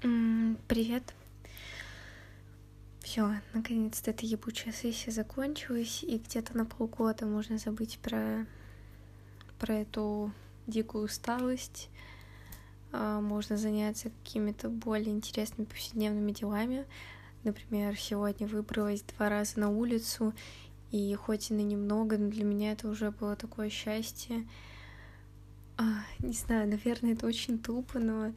Привет. Все, наконец-то эта ебучая сессия закончилась, и где-то на полгода можно забыть про, про эту дикую усталость. А, можно заняться какими-то более интересными повседневными делами. Например, сегодня выбралась два раза на улицу, и хоть и на немного, но для меня это уже было такое счастье. А, не знаю, наверное, это очень тупо, но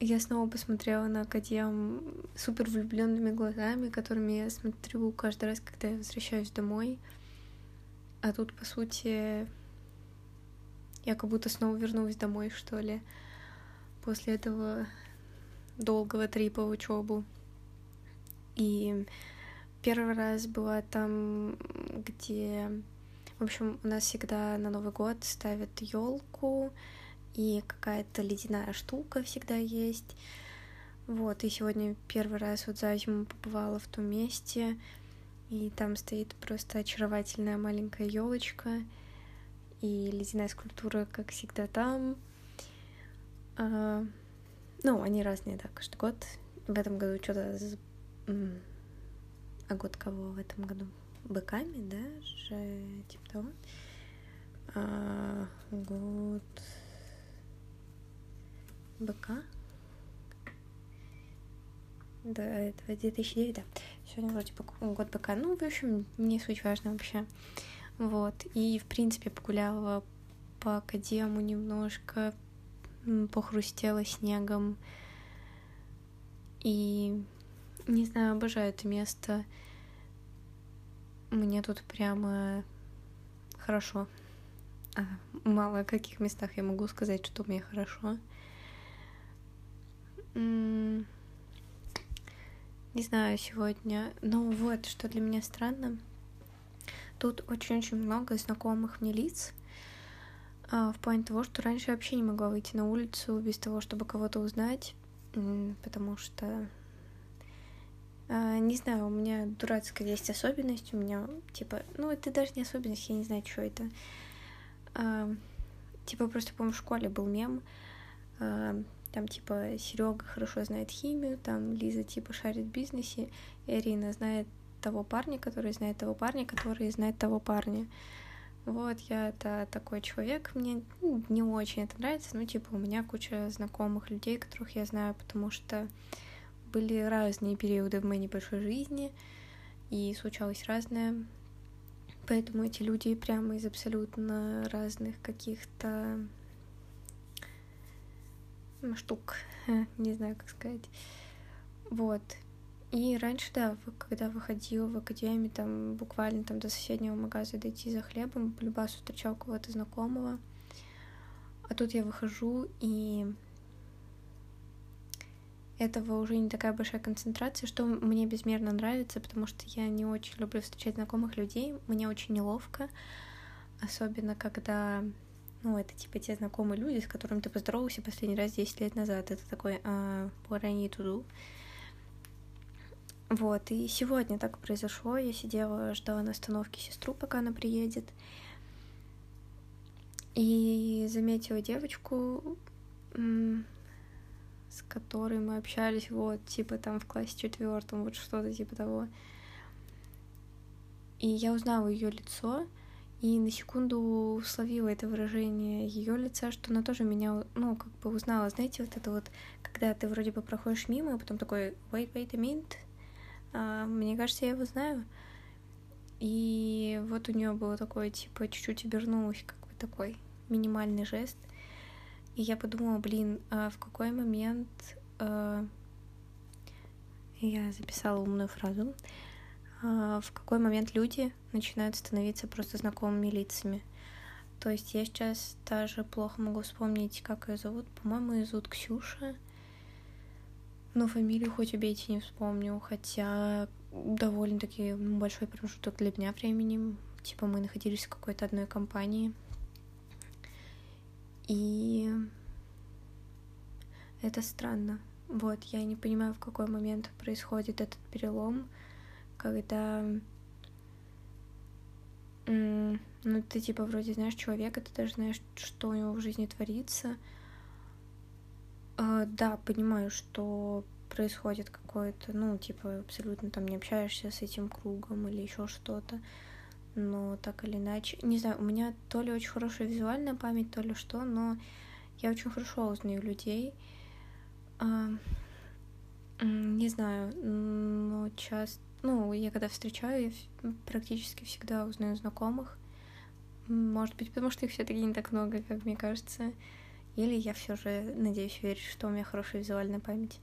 я снова посмотрела на Академ супер влюбленными глазами, которыми я смотрю каждый раз, когда я возвращаюсь домой. А тут, по сути, я как будто снова вернулась домой, что ли, после этого долгого трипа в учебу. И первый раз была там, где... В общем, у нас всегда на Новый год ставят елку, и какая-то ледяная штука всегда есть. Вот, и сегодня первый раз вот за зиму побывала в том месте, и там стоит просто очаровательная маленькая елочка, и ледяная скульптура, как всегда, там. А, ну, они разные, да, каждый год. В этом году что-то... А год кого в этом году? Быками, да? Же, типа того. А, год быка. Да, это 2009, да. Сегодня вроде бы год быка. Ну, в общем, не суть важно вообще. Вот. И, в принципе, погуляла по академу немножко, похрустела снегом. И, не знаю, обожаю это место. Мне тут прямо хорошо. А, мало в каких местах я могу сказать, что мне хорошо. Не знаю сегодня. Ну вот, что для меня странно. Тут очень-очень много знакомых мне лиц. А, в плане того, что раньше я вообще не могла выйти на улицу без того, чтобы кого-то узнать. Потому что а, не знаю, у меня дурацкая есть особенность, у меня, типа, ну, это даже не особенность, я не знаю, что это. А, типа, просто, по-моему, в школе был мем, там, типа, Серега хорошо знает химию, там, Лиза, типа, шарит в бизнесе, Ирина знает того парня, который знает того парня, который знает того парня. Вот, я это такой человек, мне ну, не очень это нравится, ну, типа, у меня куча знакомых людей, которых я знаю, потому что были разные периоды в моей небольшой жизни, и случалось разное, поэтому эти люди прямо из абсолютно разных каких-то штук, не знаю, как сказать. Вот. И раньше, да, когда выходила в академию, там буквально там до соседнего магаза дойти за хлебом, по любасу встречал кого-то знакомого. А тут я выхожу, и этого уже не такая большая концентрация, что мне безмерно нравится, потому что я не очень люблю встречать знакомых людей, мне очень неловко, особенно когда ну, это типа те знакомые люди, с которыми ты поздоровался последний раз 10 лет назад. Это такой а, what I need. Вот, и сегодня так произошло. Я сидела, ждала на остановке сестру, пока она приедет. И заметила девочку, с которой мы общались, вот, типа там в классе четвертом, вот что-то типа того. И я узнала ее лицо, и на секунду словила это выражение ее лица, что она тоже меня, ну, как бы узнала. Знаете, вот это вот, когда ты вроде бы проходишь мимо, а потом такой, wait, wait a minute, а, мне кажется, я его знаю. И вот у нее было такое, типа, чуть-чуть обернулось, как бы такой минимальный жест. И я подумала, блин, а в какой момент... А... Я записала умную фразу. А, в какой момент люди начинают становиться просто знакомыми лицами. То есть я сейчас даже плохо могу вспомнить, как ее зовут. По-моему, ее зовут Ксюша. Но фамилию хоть убейте не вспомню, хотя довольно-таки большой промежуток для меня времени. Типа мы находились в какой-то одной компании. И это странно. Вот, я не понимаю, в какой момент происходит этот перелом когда ну, ты типа вроде знаешь человека, ты даже знаешь, что у него в жизни творится, э, да, понимаю, что происходит какое-то, ну, типа, абсолютно там не общаешься с этим кругом или еще что-то. Но так или иначе, не знаю, у меня то ли очень хорошая визуальная память, то ли что, но я очень хорошо узнаю людей. А, не знаю, но часто, ну, я когда встречаю, я практически всегда узнаю знакомых. Может быть, потому что их все-таки не так много, как мне кажется. Или я все же надеюсь верить, что у меня хорошая визуальная память.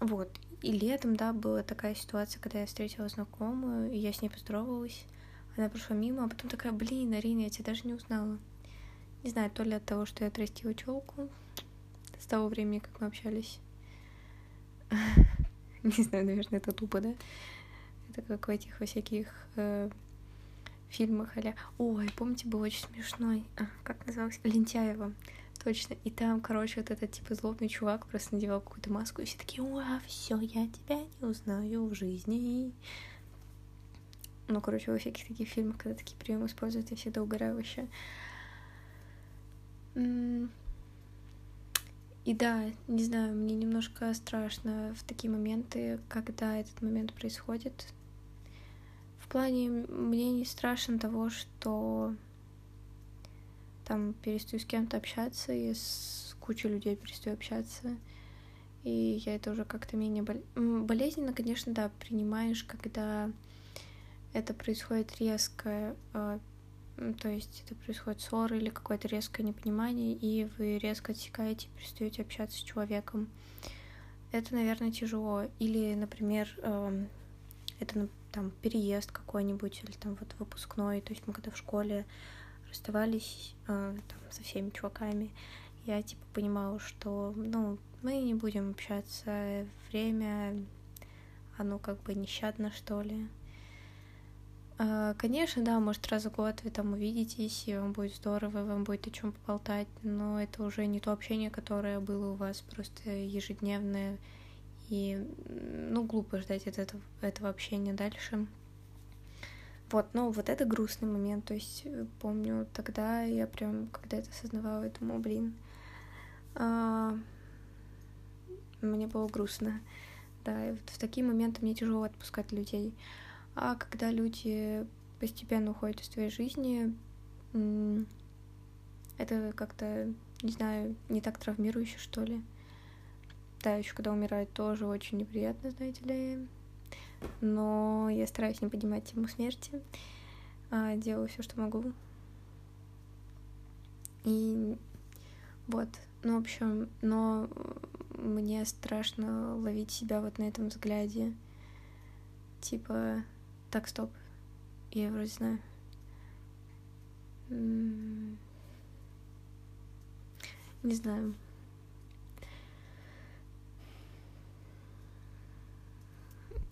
Вот. И летом, да, была такая ситуация, когда я встретила знакомую, и я с ней поздоровалась. Она прошла мимо, а потом такая, блин, Арина, я тебя даже не узнала. Не знаю, то ли от того, что я отрастила челку с того времени, как мы общались. Не знаю, наверное, это тупо, да? Это как в этих во всяких э, фильмах а Ой, помните, был очень смешной. А, как назывался? Лентяева. Точно. И там, короче, вот этот типа злобный чувак просто надевал какую-то маску, и все такие, уа, все, я тебя не узнаю в жизни. Ну, короче, во всяких таких фильмах, когда такие приемы используют, я всегда угораю вообще. И да, не знаю, мне немножко страшно в такие моменты, когда этот момент происходит. Плане мне не страшно того, что там перестаю с кем-то общаться, и с кучей людей перестаю общаться. И я это уже как-то менее бол... болезненно, конечно, да, принимаешь, когда это происходит резко, а, то есть это происходит ссора или какое-то резкое непонимание, и вы резко отсекаете и перестаете общаться с человеком. Это, наверное, тяжело. Или, например, эм, это там переезд какой-нибудь, или там вот выпускной. То есть мы когда в школе расставались э, там, со всеми чуваками, я типа понимала, что ну, мы не будем общаться, время, оно как бы нещадно, что ли. А, конечно, да, может, раз в год вы там увидитесь, и вам будет здорово, вам будет о чем поболтать, но это уже не то общение, которое было у вас просто ежедневное, и, ну, глупо ждать от этого, этого общения дальше. Вот, ну, вот это грустный момент, то есть э, помню тогда я прям, когда это осознавала, я думала, блин, а... мне было грустно, да, и вот в такие моменты мне тяжело отпускать людей. А когда люди постепенно уходят из твоей жизни, это как-то, не знаю, не так травмирующе, что ли. Да, еще когда умирают, тоже очень неприятно, знаете ли. Но я стараюсь не поднимать тему смерти. А делаю все, что могу. И вот, ну, в общем, но мне страшно ловить себя вот на этом взгляде. Типа, так, стоп. Я вроде знаю. Не знаю.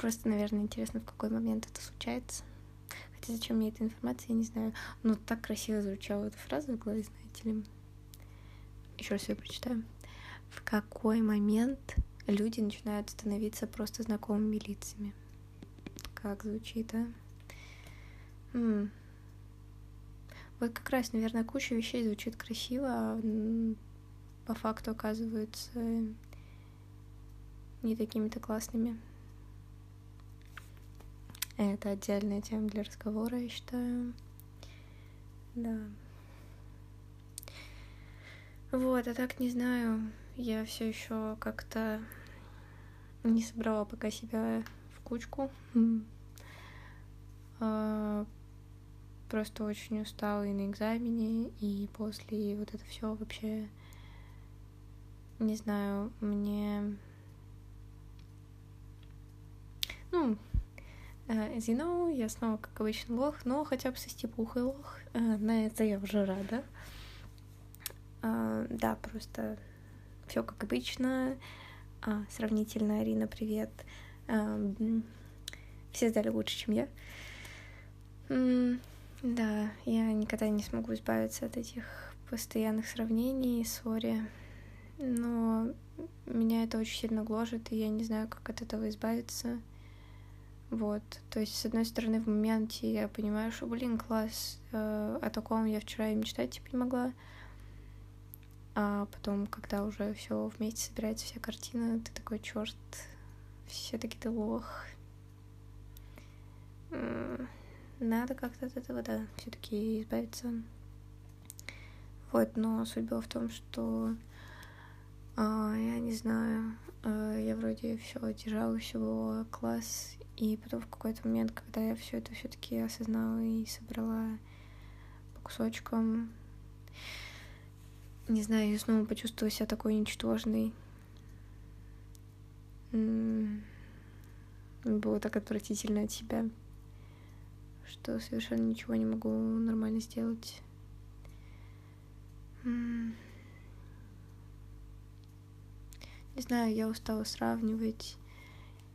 Просто, наверное, интересно, в какой момент это случается. Хотя зачем мне эта информация, я не знаю. Но так красиво звучала эта фраза в голове, знаете ли. Еще раз ее прочитаю. В какой момент люди начинают становиться просто знакомыми лицами? как звучит, а? М-м. Вот как раз, наверное, куча вещей звучит красиво, а по факту оказываются не такими-то классными. Это отдельная тема для разговора, я считаю. Да. Вот, а так не знаю. Я все еще как-то не собрала пока себя кучку. А, просто очень устала и на экзамене, и после вот это все вообще, не знаю, мне... Ну, you know, я снова, как обычно, лох, но хотя бы со степухой лох. Uh, на это я уже рада. Uh, да, просто все как обычно. А, сравнительно, Арина, привет. Все сдали лучше, чем я. Да, я никогда не смогу избавиться от этих постоянных сравнений, сори. Но меня это очень сильно гложет, и я не знаю, как от этого избавиться. Вот, то есть, с одной стороны, в моменте я понимаю, что, блин, класс, э, о таком я вчера и мечтать типа не могла. А потом, когда уже все вместе собирается, вся картина, ты такой, черт, все-таки ты лох. Надо как-то от этого, да, все-таки избавиться. Вот, но суть была в том, что а, я не знаю, а, я вроде все держала, все было класс, и потом в какой-то момент, когда я все это все-таки осознала и собрала по кусочкам, не знаю, я снова почувствовала себя такой ничтожной. Было так отвратительно от себя, что совершенно ничего не могу нормально сделать. Не знаю, я устала сравнивать,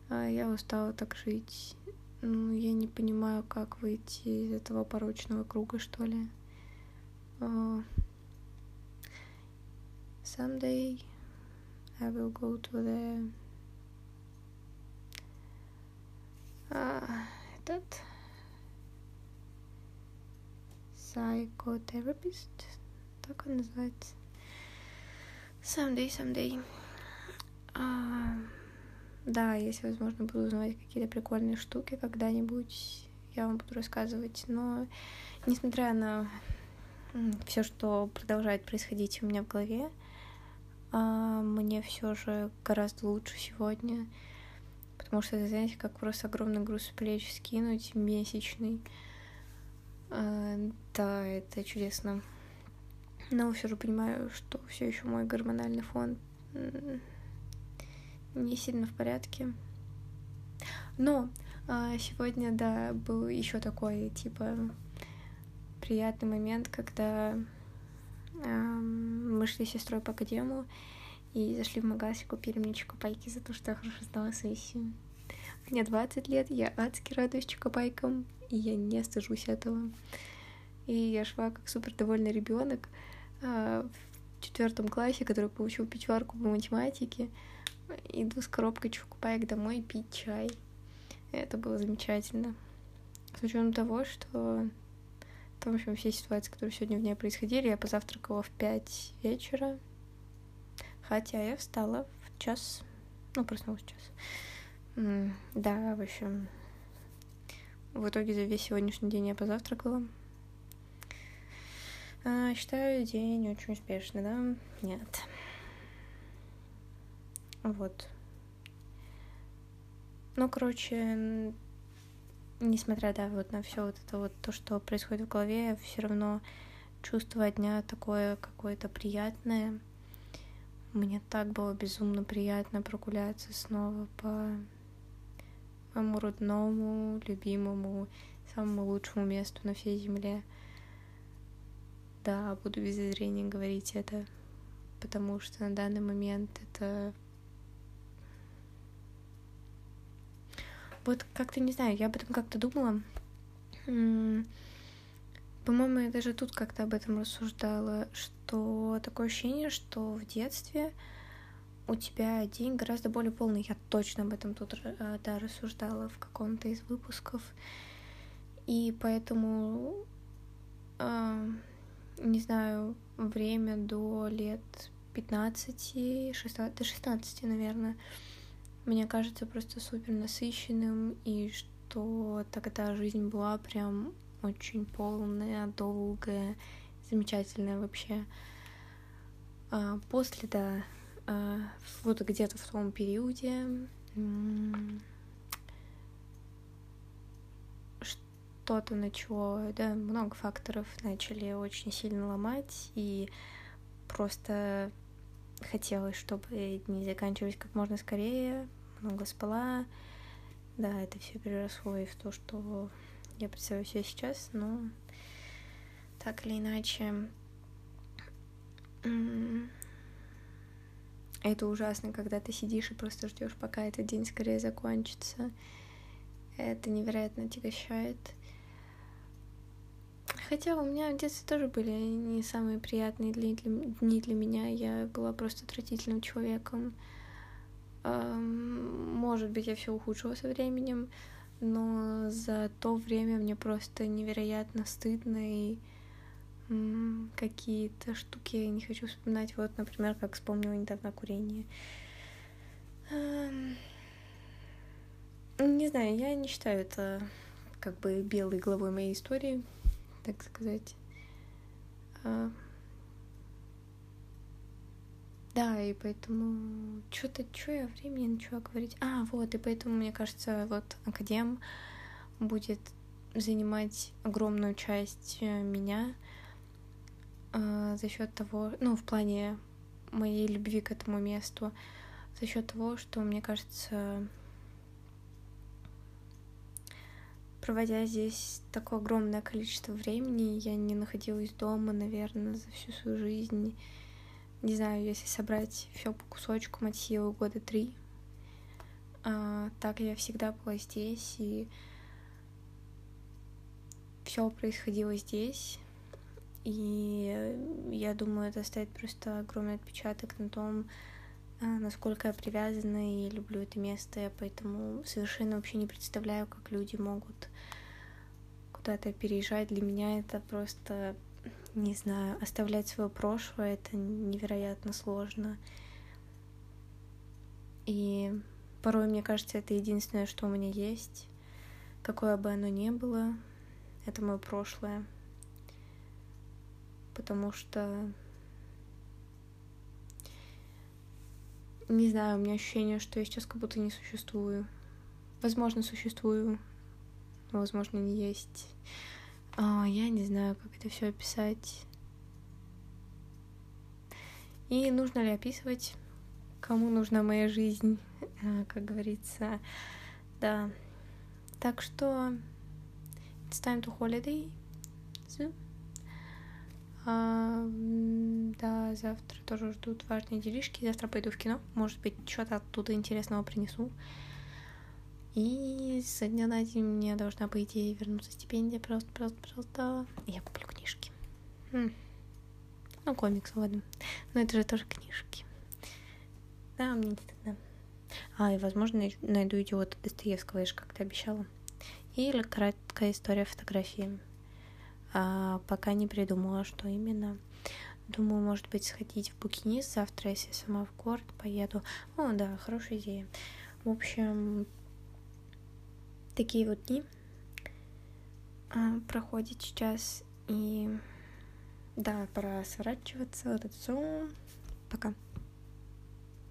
я устала так жить. Ну, я не понимаю, как выйти из этого порочного круга, что ли. Uh, someday I will go to the uh, этот psychotherapist так он называется. Someday, someday. А, да, если, возможно, буду узнавать какие-то прикольные штуки когда-нибудь, я вам буду рассказывать. Но, несмотря на все, что продолжает происходить у меня в голове, а, мне все же гораздо лучше сегодня, потому что, знаете, как просто огромный груз плеч скинуть месячный. А, да, это чудесно. Но все же понимаю, что все еще мой гормональный фон не сильно в порядке. Но а, сегодня, да, был еще такой, типа, приятный момент, когда мы шли с сестрой по академу и зашли в магаз и купили мне чокопайки за то, что я хорошо сдала сессию. Мне 20 лет, я адски радуюсь чокопайкам, и я не стыжусь этого. И я шла как супер довольный ребенок, а, в четвертом классе, который получил пятерку по математике, иду с коробкой чукупаек домой пить чай. Это было замечательно. С учетом того, что в общем, все ситуации, которые сегодня в ней происходили, я позавтракала в пять вечера, хотя я встала в час, ну, проснулась в час. Да, в общем, в итоге за весь сегодняшний день я позавтракала. А, считаю день очень успешный, да? Нет. Вот. Ну, короче, несмотря, да, вот на все вот это вот то, что происходит в голове, все равно чувство дня такое какое-то приятное. Мне так было безумно приятно прогуляться снова по моему родному, любимому, самому лучшему месту на всей земле — да, буду без зрения говорить это, потому что на данный момент это... Вот как-то, не знаю, я об этом как-то думала. По-моему, я даже тут как-то об этом рассуждала, что такое ощущение, что в детстве у тебя день гораздо более полный. Я точно об этом тут э, да, рассуждала в каком-то из выпусков. И поэтому э, не знаю, время до лет 15, 16, до 16, наверное, мне кажется просто супер насыщенным, и что тогда жизнь была прям очень полная, долгая, замечательная вообще. А после, да, а, вот где-то в том периоде что-то начало, да, много факторов начали очень сильно ломать, и просто хотелось, чтобы дни заканчивались как можно скорее, много спала. Да, это все переросло и в то, что я представляю себе сейчас, но так или иначе это ужасно, когда ты сидишь и просто ждешь, пока этот день скорее закончится. Это невероятно отягощает. Хотя у меня в детстве тоже были не самые приятные дни для меня. Я была просто отвратительным человеком. Может быть, я все ухудшила со временем, но за то время мне просто невероятно стыдно и какие-то штуки я не хочу вспоминать. Вот, например, как вспомнила недавно курение. Не знаю, я не считаю это как бы белой главой моей истории, так сказать. Да, и поэтому что-то, что я времени начала говорить. А, вот, и поэтому, мне кажется, вот академ будет занимать огромную часть э, меня э, за счет того, ну, в плане моей любви к этому месту, за счет того, что, мне кажется, проводя здесь такое огромное количество времени, я не находилась дома, наверное, за всю свою жизнь не знаю, если собрать все по кусочку от силы года три, а, так я всегда была здесь, и все происходило здесь. И я думаю, это оставит просто огромный отпечаток на том, а, насколько я привязана и люблю это место. Я поэтому совершенно вообще не представляю, как люди могут куда-то переезжать. Для меня это просто не знаю, оставлять свое прошлое это невероятно сложно. И порой, мне кажется, это единственное, что у меня есть. Какое бы оно ни было, это мое прошлое. Потому что... Не знаю, у меня ощущение, что я сейчас как будто не существую. Возможно, существую, но, возможно, не есть. А, я не знаю, как это все описать. И нужно ли описывать, кому нужна моя жизнь, а, как говорится. Да. Так что it's time to holiday. А, да, завтра тоже ждут важные делишки. Завтра пойду в кино. Может быть, что-то оттуда интересного принесу. И со дня на день мне должна, по идее, вернуться стипендия. Просто, просто, просто. Я куплю книжки. Хм. Ну, комиксы, ладно. Но это же тоже книжки. Да, мне не стыдно. А, и, возможно, найду идиота Достоевского, я же как-то обещала. Или краткая история фотографии. А, пока не придумала, что именно. Думаю, может быть, сходить в букинист завтра, если сама в город поеду. О, да, хорошая идея. В общем, такие вот дни а, проходит сейчас. И да, пора сворачиваться. Вот это все. Пока.